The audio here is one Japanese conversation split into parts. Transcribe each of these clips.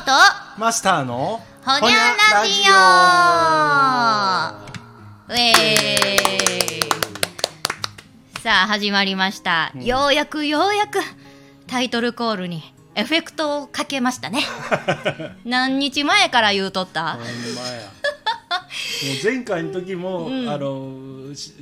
とマスターのほにゃラジオ。ウェーイ。さあ始まりました、ようやくようやくタイトルコールにエフェクトをかけましたね。何日前から言うとった？もう前回の時も、うん。あのし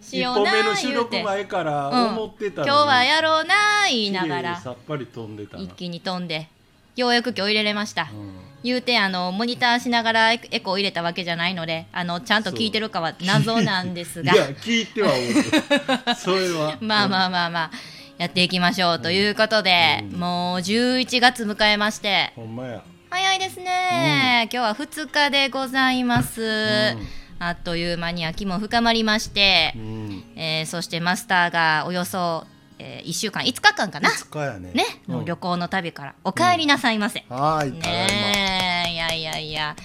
一しような本目の収録前から思ってたのに、今日はやろうな言いながら。さっぱり飛んでたな、一気に飛んでようやく今日入れれました、うん。言うてあのモニターしながらエエコー入れたわけじゃないのであのちゃんと聞いてるかは謎なんですが。いや聞いてはおる それは。まあまあまあまあやっていきましょうということで、うん。もう11月迎えまして。ほんまや。早いですね、今日は2日でございます、ん。あっという間に秋も深まりましてう、ん。えーそしてマスターがおよそ、え1週間5日間かな？5日やね。ね、うん。の旅行の旅から。お帰りなさいませ、はーいただいねえ。いやいやいや。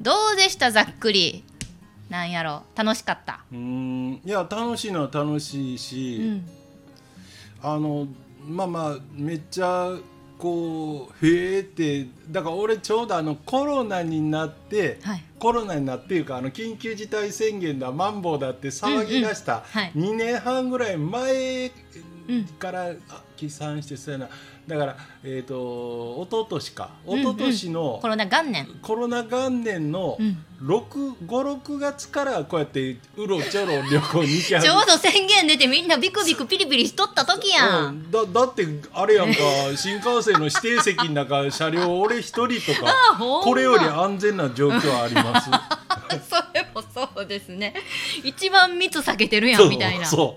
どうでした？ざっくり。なんやろ？楽しかった？まうん。いや楽しいのは楽しいし、うん。あのまあまあめっちゃこうへえってだから俺ちょうどあのコロナになって、はい。コロナになっていうかあの緊急事態宣言だマンボウだって騒ぎ出したうんうんはい。2年半ぐらい前うんからあ起算してそうやな。だからえっ、と一昨年か。うんうん。一昨年のコロナ元年。コロナ元年のうん。56月からこうやってうろちょろ旅行に行きちょうど宣言出てみんなビクビクピリピリしとった時や。うんん。だだってあれやんか。新幹線の指定席の中車両俺一人とか。これより安全な状況ありますそうですね。一番密避けてるやんみたいな。そ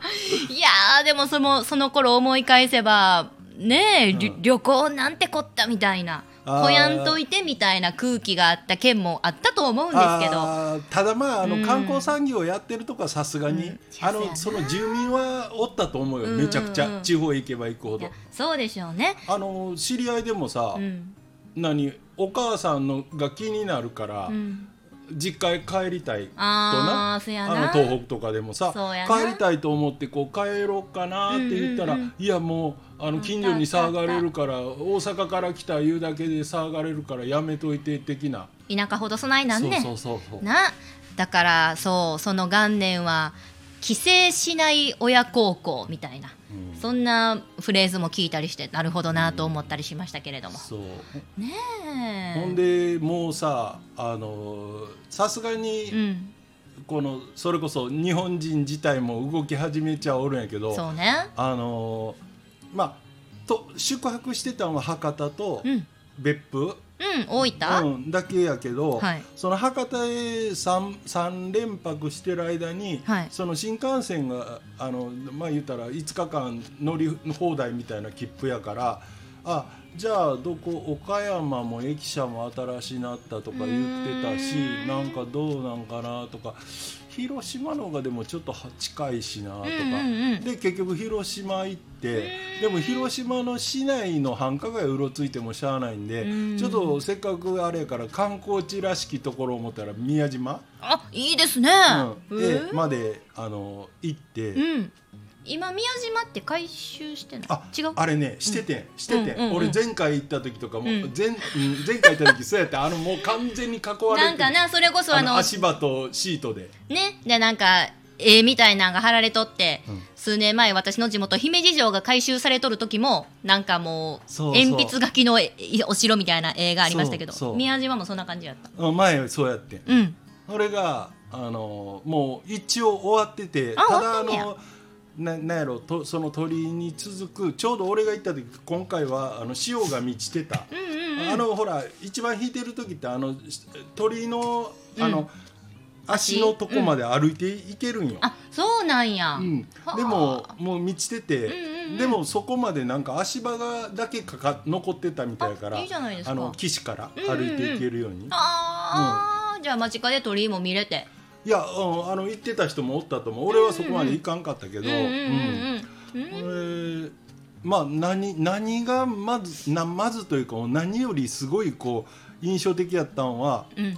う。いやーでもそのその頃思い返せばねえ、りうん。旅行なんてこったみたいな。こやんといてみたいな空気があった県もあったと思うんですけど。ただまああの、うん。観光産業やってるとかさすがに、うん。あのその住民はおったと思うよ、うん。めちゃくちゃ、うん地方へ行けば行くほど。そうでしょうね。あの知り合いでもさ、うん。何お母さんのが気になるから、うん、実家へ帰りたいとな。あのな。東北とかでもさ帰りたいと思ってこう帰ろうかなって言ったら、いやもうあの近所に騒がれるから大阪から来た言うだけで騒がれるからやめといて的な。田舎ほど備えなんねん。そうそうそうそう。なだからそうその元年は帰省しない親孝行みたいな、うん。そんなフレーズも聞いたりしてなるほどなと思ったりしましたけれども、そう。ねえ。ほんでもうさあのさすがうにん。このそれこそ日本人自体も動き始めちゃおるんやけどそうね。あのまあと宿泊してたのは博多とうん別府、うん大分、うん、だけやけど、はい。その博多へ 3, 三連泊してる間に、はい。その新幹線があのまあ言ったら5日間乗り放題みたいな切符やからあじゃあどこ岡山も駅舎も新しいなったとか言ってたしなんかどうなんかなとか広島の方がでもちょっとは近いしなとか、で結局広島行ってでも広島の市内の繁華街うろついてもしゃあないんでうん。ちょっとせっかくあれやから観光地らしきところを思ったら宮島、あいいですね、うん。うんでまであの行って、うん今宮島って回収してない？あ違う？あれねしててん、してて。ん、うんうんうん。俺前回行った時とかも、うん。前うん前回行った時そうやってあのもう完全に囲われてなんかなそれこそあの足場とシートで。ね。でなんか絵みたいなんが貼られとって、うん。数年前私の地元姫路城が改修されとる時もなんかもう鉛筆書きのえお城みたいな絵がありましたけど宮島もそんな感じやった？うん前そうやって。んうん。それがあのもう一応終わっててあただあのななんやろとその鳥居に続くちょうど俺が行った時今回はあの潮が満ちてた、うんうんうん。あのほら一番引いてる時ってあのし鳥居のあの、うん。足のとこまで歩いていけるんよ、あそうなんや、うん。はあ。でももう満ちてて、うんうんうん。でもそこまでなんか足場がだけかか残ってたみたいやからあの岸から歩いていけるように、あー、じゃあ間近で鳥居も見れていや、うん、あの行ってた人もおったと思う。俺はそこまで行かんかったけど、まあ何何がまずなまずというか何よりすごいこう印象的やったのはうん。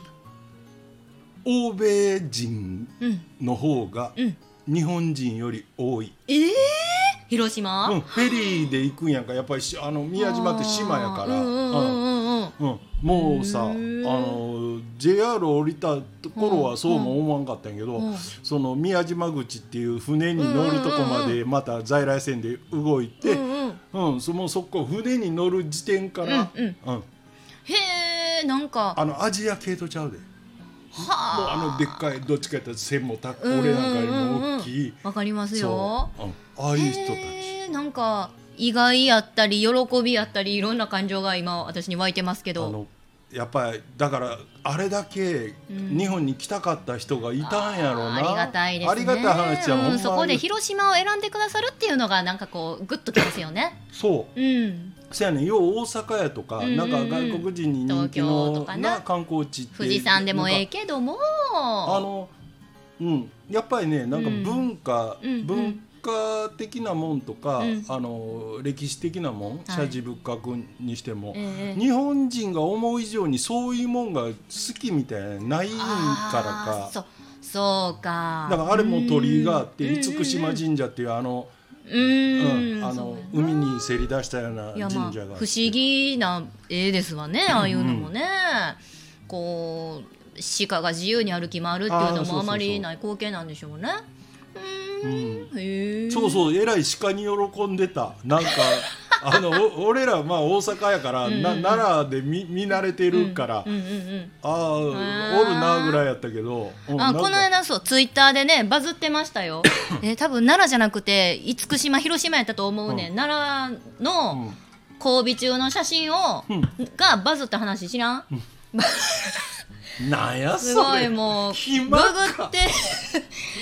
欧米人うん。の方がうん。日本人より多い、ええ広島、うん、フェリーで行くんやんか。やっぱりしあの宮島って島やから、うんうん。もうさあの JR 降りた頃はそうも思わんかったんやけど、うん。その宮島口っていう船に乗るとこまでまた在来線で動いて、うんそのそこ船に乗る時点から、うんへえなんか。あのアジア系とちゃうで。もうはあのでっかいどっちかって線もた俺なんかよりも大きい、わかりますそよああいう人たち。なんか意外やったり喜びやったりいろんな感情が今私に湧いてますけど。あのやっぱりだからあれだけうん。日本に来たかった人がいたんやろうな、あーありがたいですね。ありがたい話や、ほんうん、そこで広島を選んでくださるっていうのがなんかこうグッときますよね。そう。うん。せやねん。よう大阪やとか、うん。うんうんなんか外国人に人気東京のとかな。な観光地って富士山でもええけども。あのうん。やっぱりねなんかうん。文化、うんうん。文化的なもんとか、うん。あの歴史的なもんはい。社寺仏閣にしても、ええ日本人が思う以上にそういうもんが好きみたいなのないんからか。そうそうか。だからあれも鳥居があってうん。厳島神社っていうあの,、ううんんあの海にせり出したような神社があって。不思議な絵ですわねああいうのもね、こう鹿が自由に歩き回るっていうのもあまりない光景なんでしょうね。うーんそうそうえらい鹿に喜んでた。なんか あのお俺らまあ大阪やから、うんうんな奈良で見見慣れてるから、うんうんうんああー。おるなぐらいやったけど、うんあこの間そうツイッターでねバズってましたよ。え多分奈良じゃなくて厳島広島やったと思うね、ん、奈良うのん。交尾中の写真を、うん。がバズった話知らん なんやすそれ？ごいもうグ暇グかって。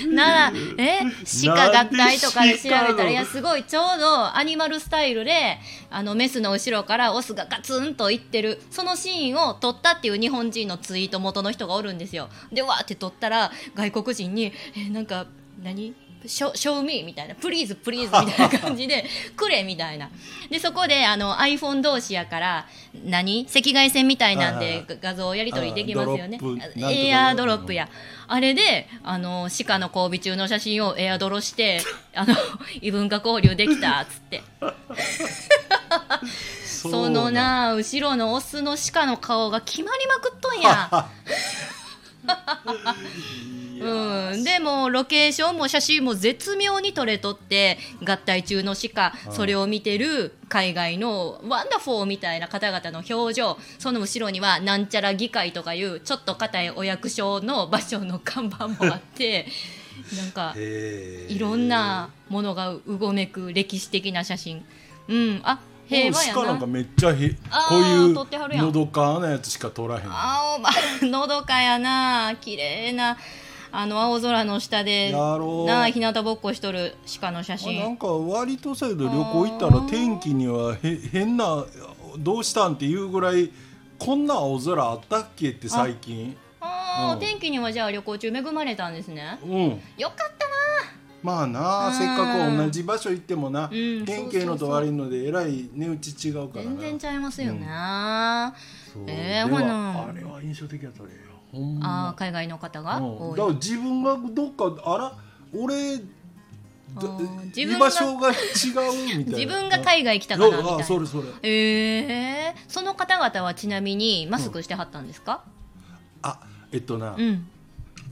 ならえ？鹿合体とかで調べたらいやすごいちょうどアニマルスタイルであのメスの後ろからオスがガツンといってる。そのシーンを撮ったっていう日本人のツイート元の人がおるんですよ。でわーって撮ったら外国人に「えなんか何？ショショーミーみたいな、プリーズプリーズみたいな感じで、くれみたいな。で、そこであの iPhone 同士やから、何？赤外線みたいなんで画像やり取りできますよね。エアドロップや。あれで、あの、鹿の交尾中の写真をエアドロして、あの、異文化交流できた、っつって。そそのな、後ろのオスの鹿の顔が決まりまくっとんや。うん、でもロケーションも写真も絶妙に撮れとって合体中の鹿うんそれを見てる海外の wonderful みたいな方々の表情その後ろにはなんちゃら議会とかいうちょっと硬いお役所の場所の看板もあって なんかいろんなものがうごめく歴史的な写真。うん。あ平和や鹿なんかなめっちゃへこういうのどかなやつしか撮らへん。青ま のどかやな。綺麗なあの青空の下でなあ日向ぼっこしとる鹿の写あなん真か割とさ旅行行ったら天気にはへ変などうしたんっていうぐらいこんな青空あったっけって最近ああ、うん天気にはじゃあ旅行中恵まれたんですねうんよかったまあなうん。せっかく同じ場所行ってもなうん。変形のと悪いのでえらい値打ち違うからな。全然ちゃいますよね、そうえーでもほなあれは印象的やったねほんあま。あ海外の方がうん。だから自分がどっかあら俺自居分が場所が違うみたいな。自分が海外来たかなみたいあなそれそれ。えー、その方々はちなみにマスクしてはったんですか？あえっとな、うん。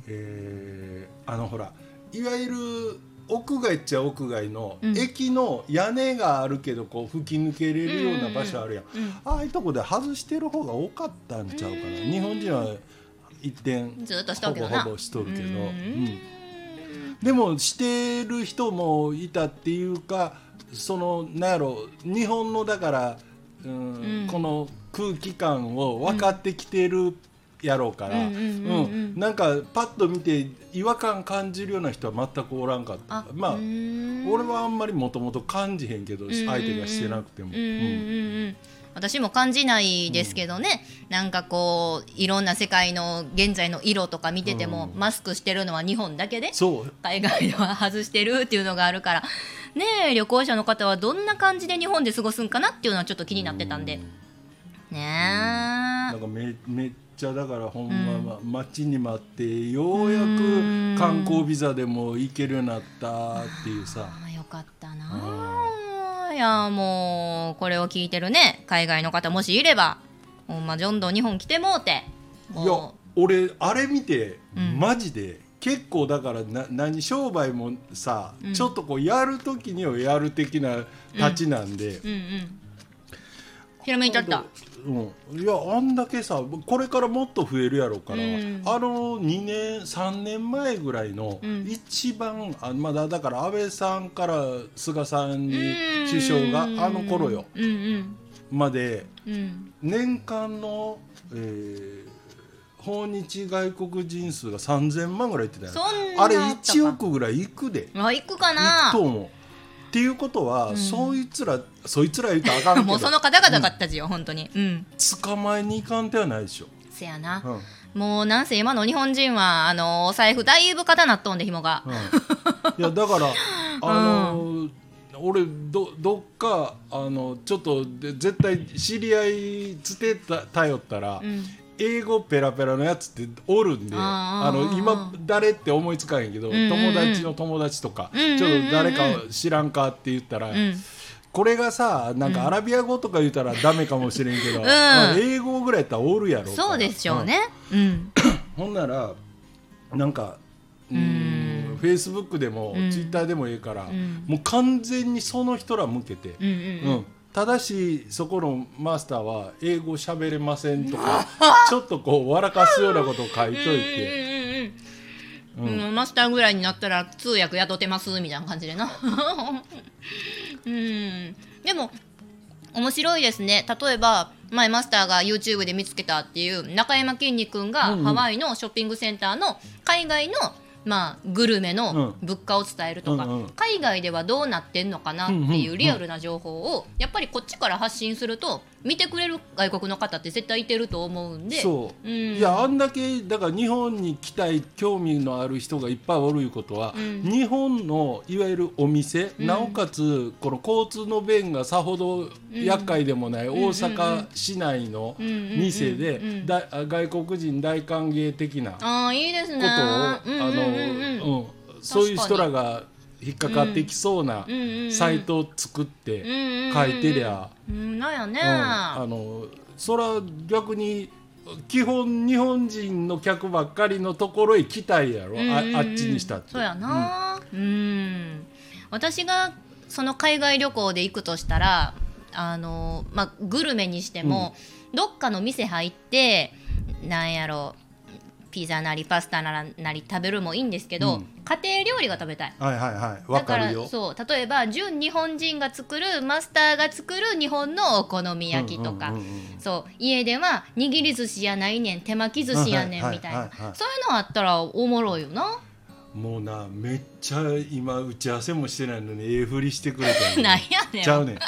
えーあのほらいわゆる屋外っちゃ屋外の、うん。駅の屋根があるけどこう吹き抜けれるような場所あるやん、うんああいうとこで外してる方が多かったんちゃうかな、うん。日本人は一点ずっとしとるけどな。ほぼほぼしとるけど、うん。うん。でもしてる人もいたっていうかそのなんやろ日本のだから、うんうん。この空気感を分かってきてるやろうから、うんうんうんうんうん。なんかパッと見て違和感感じるような人は全くおらんかった。あまあ俺はあんまりもともと感じへんけど相手がしてなくても、うんうんうんうん。私も感じないですけどね、なんかこういろんな世界の現在の色とか見てても、うん。マスクしてるのは日本だけでそう。海外では外してるっていうのがあるから。ねえ旅行者の方はどんな感じで日本で過ごすんかなっていうのはちょっと気になってたんで。ねなんかめめっちゃだからほんま、ま待ちに待ってようやく観光ビザでも行けるようになったっていうさ。ああよかったな。あいやもうこれを聞いてるね。海外の方もしいればほんまジョンドン日本来てもうて。いやも俺あれ見て、うん。マジで結構だからな何商売もさ、うん。ちょっとこうやる時にはやる的な立ちなんで、ううんうん。ひらめいちゃったうん、いやあんだけさこれからもっと増えるやろうから、うん。あの2年3年前ぐらいのうん。一番、あまだだから安倍さんから菅さんにうん。首相があの頃よ。うんうん。までうん。年間の、えー訪日外国人数が3000万ぐらいいってたよあれあったか。1億ぐらいいくで。あ行くかいなくと思うっていうことは、うん。そいつらそいつら言うたらあかんけど。もうその方々がったちよ、本当に。うん。捕まえに行かん手はないでしょ、せやな、うん。もうなんせ今の日本人はあのお財布だいぶ硬なっとんで紐が、うん、いやだから あの俺どどっかあのちょっとで絶対知り合いつてた頼ったら、うん英語ペラペラのやつっておるんであの今誰って思いつかへんけど、んうんうん。友達の友達とか、うんうんちょっと誰か知らんかって言ったら、うん。これがさなんかアラビア語とか言ったらダメかもしれんけど、ん。まあ、英語ぐらいやったらおるやろそうでしょうねうん。ほんならなんかうん。フェイスブックでも、うん。ツイッターでもいいから、ん。もう完全にその人ら向けて、うんただしそこのマスターは英語喋れませんとかちょっとこう笑かすようなことを書いといて、うんうんうん。うん。マスターぐらいになったら通訳雇ってますみたいな感じでな。うん。でも面白いですね。例えば前マスターが YouTube で見つけたっていう中山きんに君がうんうん。ハワイのショッピングセンターの海外のまあ、グルメの物価を伝えるとか、うんうん。海外ではどうなってんのかなっていうリアルな情報をやっぱりこっちから発信すると見てくれる外国の方って絶対いてると思うんで。そう、うん。いやあんだけだから日本に来たい興味のある人がいっぱいおるいうことは、うん。日本のいわゆるお店、うん。なおかつこの交通の便がさほど厄介でもない大阪市内の店で外国人大歓迎的なことをあのうん。そういう人らが引っかかってきそうなサイトを作って書いてりゃ。うんなんやね、うん。あのそら逆に基本日本人の客ばっかりのところへ来たいやろ、ああっちにしたって。そうやな。うん、私がその海外旅行で行くとしたらあの、まあ、グルメにしても、どっかの店入ってなんやろピザなりパスタならなり食べるもいいんですけど、うん。家庭料理が食べたい。うんはいはいはい。わだからそう。例えば純日本人が作るマスターが作る日本のお好み焼きとか、うんうんうんうんそう。家では握り寿司やないねん手巻き寿司やねはいんみたいな、はいはいはいそういうのあったらおもろいよな。もうなめっちゃ今打ち合わせもしてないのにええふりしてくれたよ なんやねん。ちゃうねん。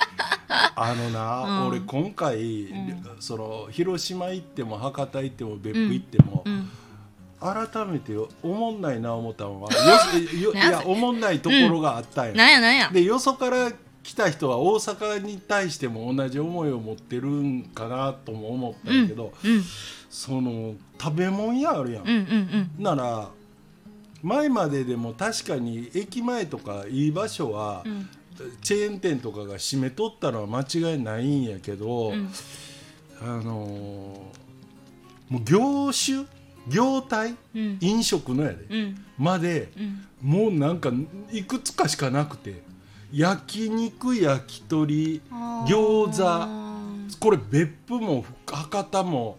あのな、うん。俺今回、ん。その広島行っても博多行っても別府行っても、うん改めておもんないな思ったのはよよ いやおもんないところがあったんや、なんやなんや？でよそから来た人は大阪に対しても同じ思いを持ってるんかなとも思ったんやけど、うん。その食べ物屋あるやん、うんうんうん。なら前まででも確かに駅前とかいい場所は、うん。チェーン店とかが閉めとったのは間違いないんやけど、うん。あのーもう業種業態うん。飲食のやで、うん。までうん。もうなんかいくつかしかなくて焼肉焼き鳥餃子これ別府も博多も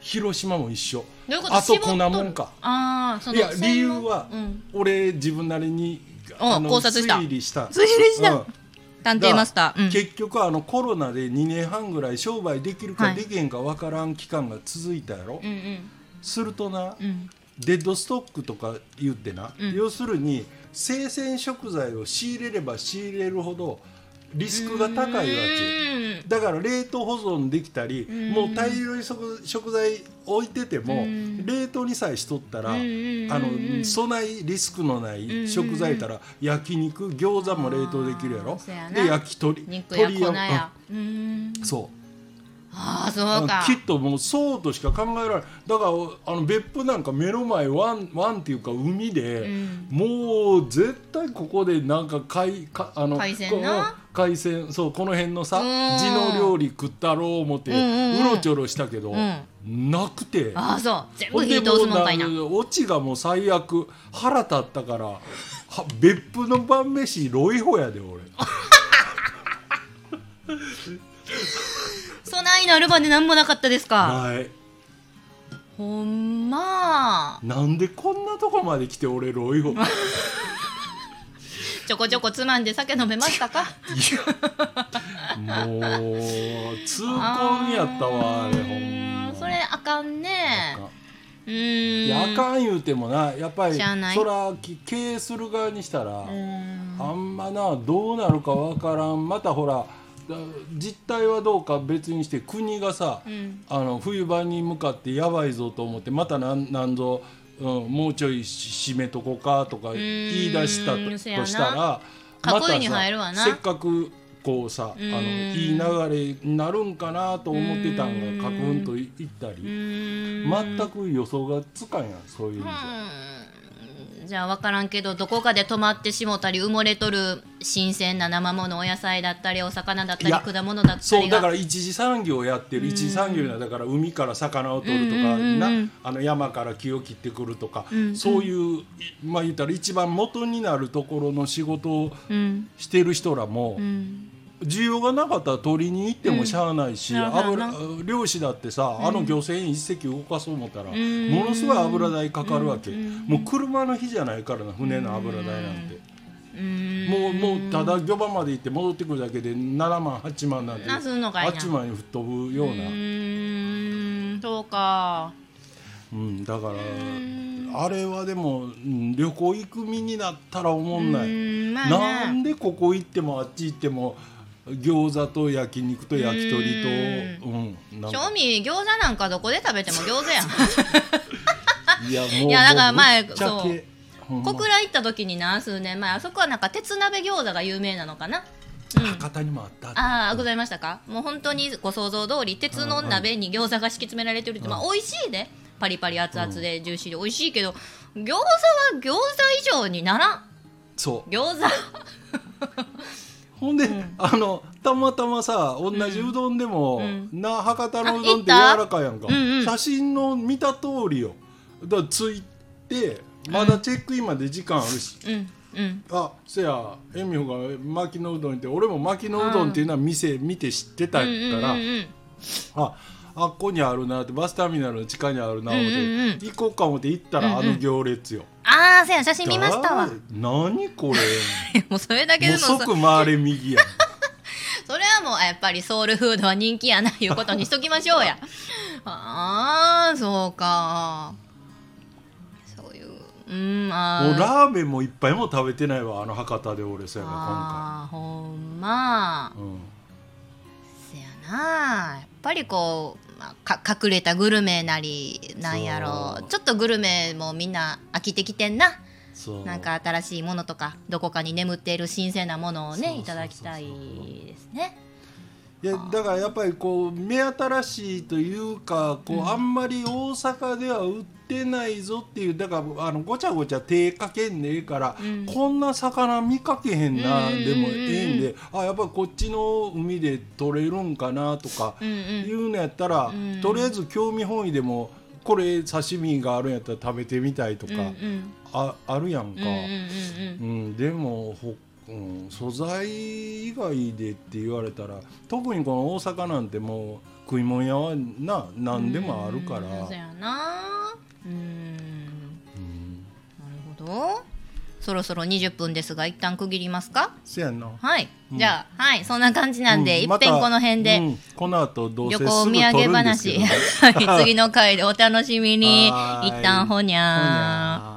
広島も一緒。あとこんなもんか。いや理由は、うん。俺自分なりにあ考察した。推理した。推理した？うん。探偵マスター。うん。結局あのコロナで2年半ぐらい商売できるかはい。できへんか分からん期間が続いたやろ、うんうんするとな、うん。デッドストックとか言ってな、うん。要するに生鮮食材を仕入れれば仕入れるほどリスクが高いわけ。だから冷凍保存できたり、ん。もう大量に食食材置いてても、うん。冷凍にさえしとったら、うんあの備えリスクのない食材たら、焼肉餃子も冷凍できるやろ。で焼き鳥鳥をやそうああそうか。きっともうそうとしか考えられない。だからあの別府なんか目の前湾湾っていうか海で、うん。もう絶対ここでなんか海かあの海鮮なこ海鮮そうこの辺のさうん。地の料理食ったろう思ってうろちょろしたけど、ん。なくて。ああそう。全部火通すもんかいな。オチがもう最悪腹立ったからは別府の晩飯ロイホやで俺 そないなるまでなんもなかったですか？はい。ほんま。なんでこんなとこまで来て俺ロイホ ちょこちょこつまんで酒飲めましたか？もう痛恨やったわあれほんま。それあかんね。うーん。いやあかん言うてもなやっぱりそらき経営する側にしたら、あんまなどうなるかわからん。またほらだ実態はどうか別にして国がさ、うん。あの冬場に向かってやばいぞと思ってまたなんなんぞ、うん、もうちょいし締めとこかとか言い出したとしたら囲いに入るわな。せっかくこうさあのうんいい流れになるんかなと思ってたんがカクンといったり。全く予想がつかんやんそういう意味じゃ。うんじゃあ分からんけどどこかで止まってしもたり埋もれとる新鮮な生ものお野菜だったりお魚だったり果物だったそうだから一次産業をやってる一次産業だから海から魚を取るとか、うんうんうんうん。なあの山から木を切ってくるとか、うんうん。そういうまあ言ったら一番元になるところの仕事をうん。してる人らも、うん需要がなかったら取りに行ってもしゃあないし、うん油漁師だってさ、あの漁船一隻動かそう思ったら、ん。ものすごい油代かかるわけ、うん。もう車の日じゃないからな船の油代なんて。もうもうただ漁場まで行って戻ってくるだけで7万8万なんてなすんのかいな。8万に吹っ飛ぶような、うーん。そうか。うん、だからあれはでも、うん旅行行く身になったら思んなうい、ーんまあね。なんでここ行ってもあっち行っても餃子と焼肉と焼き鳥と。うん。なんか。正味餃子なんかどこで食べても餃子やん。いやもういやだから前もう小倉行った時にな数年前あそこはなんか鉄鍋餃子が有名なのかな？うん。博多にもあった。ああございましたか？もう本当にご想像通り鉄の鍋に餃子が敷き詰められてるって、まあ美味しいね。パリパリ熱々でジューシーで美味しいけど餃子は餃子以上にならん。そう。餃子ほんで、あのたまたまさ同じうどんでも、うん。な博多のうどんって柔らかいやんか、写真の見た通りよ。だついてまだチェックインまで時間あるし、あせやえみほが牧野うどん行って俺も牧野うどんっていうのは店見て知ってたから、ああっこにあるなってバスターミナルの地下にあるな思って、うんうん。うん行こうか思って行ったら、うんうんあの行列よ。ああせや写真見ました？わだ何これ？もうそれだけでも即回れ右やん。それはもうやっぱりソウルフードは人気やないうことにしときましょうや。ああそうか。そういううんあー。もうラーメンも一杯も食べてないわあの博多で俺そうやなあーほんま。今回、うん。せやな。やっぱりこう、ま隠れたグルメなりなんやろ。そう。ちょっとグルメもみんな飽きてきてんな。なんか新しいものとかどこかに眠っている新鮮なものをねいただきたいですね。いやだからやっぱりこう目新しいというかこう、あんまり大阪では売ってないぞっていうだからあのごちゃごちゃ手かけんでええから、うん。こんな魚見かけへんな、うんでもええんであやっぱりこっちの海で取れるんかなとかうんうん。いうのやったら、うんとりあえず興味本位でもこれ刺身があるんやったら食べてみたいとか、うんうん。ああるやんか。うんうんうんうん、でもほ、うん、素材以外でって言われたら特にこの大阪なんてもう食い物屋はな何でもあるから、うんそうん。うん。なるほど。そろそろ20分ですが一旦区切りますか？せやんな。はい、うん。じゃあはい。そんな感じなんで、うん。いっぺんこの辺で、うん。この後どうせ旅行土産話。次の回でお楽しみに。一旦ほにゃー